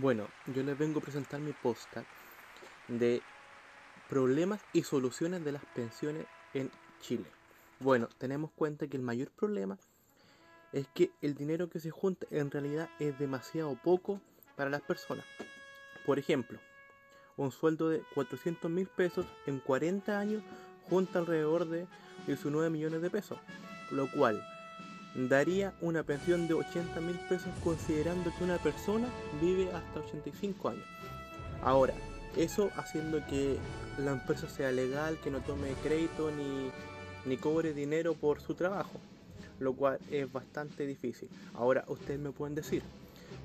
Bueno, yo les vengo a presentar mi podcast de problemas y soluciones de las pensiones en Chile. Bueno, tenemos cuenta que el mayor problema es que el dinero que se junta en realidad es demasiado poco para las personas. Por ejemplo, un sueldo de 400 mil pesos en 40 años junta alrededor de 19 millones de pesos, lo cual daría una pensión de 80 mil pesos considerando que una persona vive hasta 85 años. Ahora, eso haciendo que la empresa sea legal, que no tome crédito ni, ni cobre dinero por su trabajo, lo cual es bastante difícil. Ahora, ustedes me pueden decir,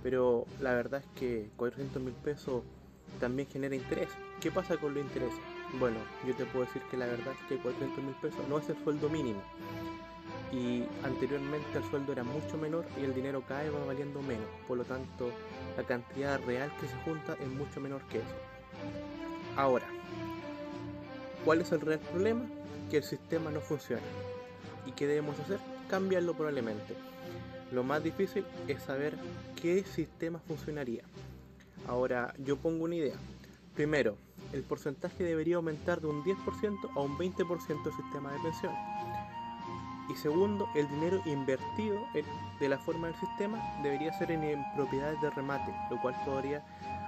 pero la verdad es que 400 mil pesos también genera interés. ¿Qué pasa con los intereses? Bueno, yo te puedo decir que la verdad es que 400 mil pesos no es el sueldo mínimo y anteriormente el sueldo era mucho menor y el dinero cae va valiendo menos. Por lo tanto, la cantidad real que se junta es mucho menor que eso. Ahora, ¿cuál es el real problema? Que el sistema no funciona. ¿Y qué debemos hacer? Cambiarlo probablemente. Lo más difícil es saber qué sistema funcionaría. Ahora, yo pongo una idea. Primero, el porcentaje debería aumentar de un 10% a un 20% del sistema de pensiones y segundo, el dinero invertido de la forma del sistema debería ser en, propiedades de remate, lo cual podría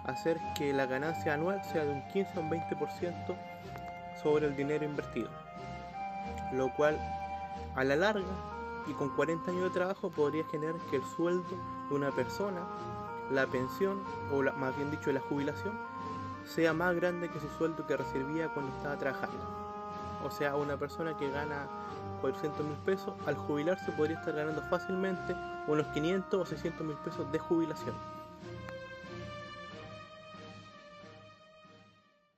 hacer que la ganancia anual sea de un 15 a un 20% sobre el dinero invertido. Lo cual a la larga y con 40 años de trabajo podría generar que el sueldo de una persona, la pensión o más bien dicho la jubilación, sea más grande que su sueldo que recibía cuando estaba trabajando. O sea, una persona que gana 400 mil pesos, al jubilarse podría estar ganando fácilmente unos 500 o 600 mil pesos de jubilación.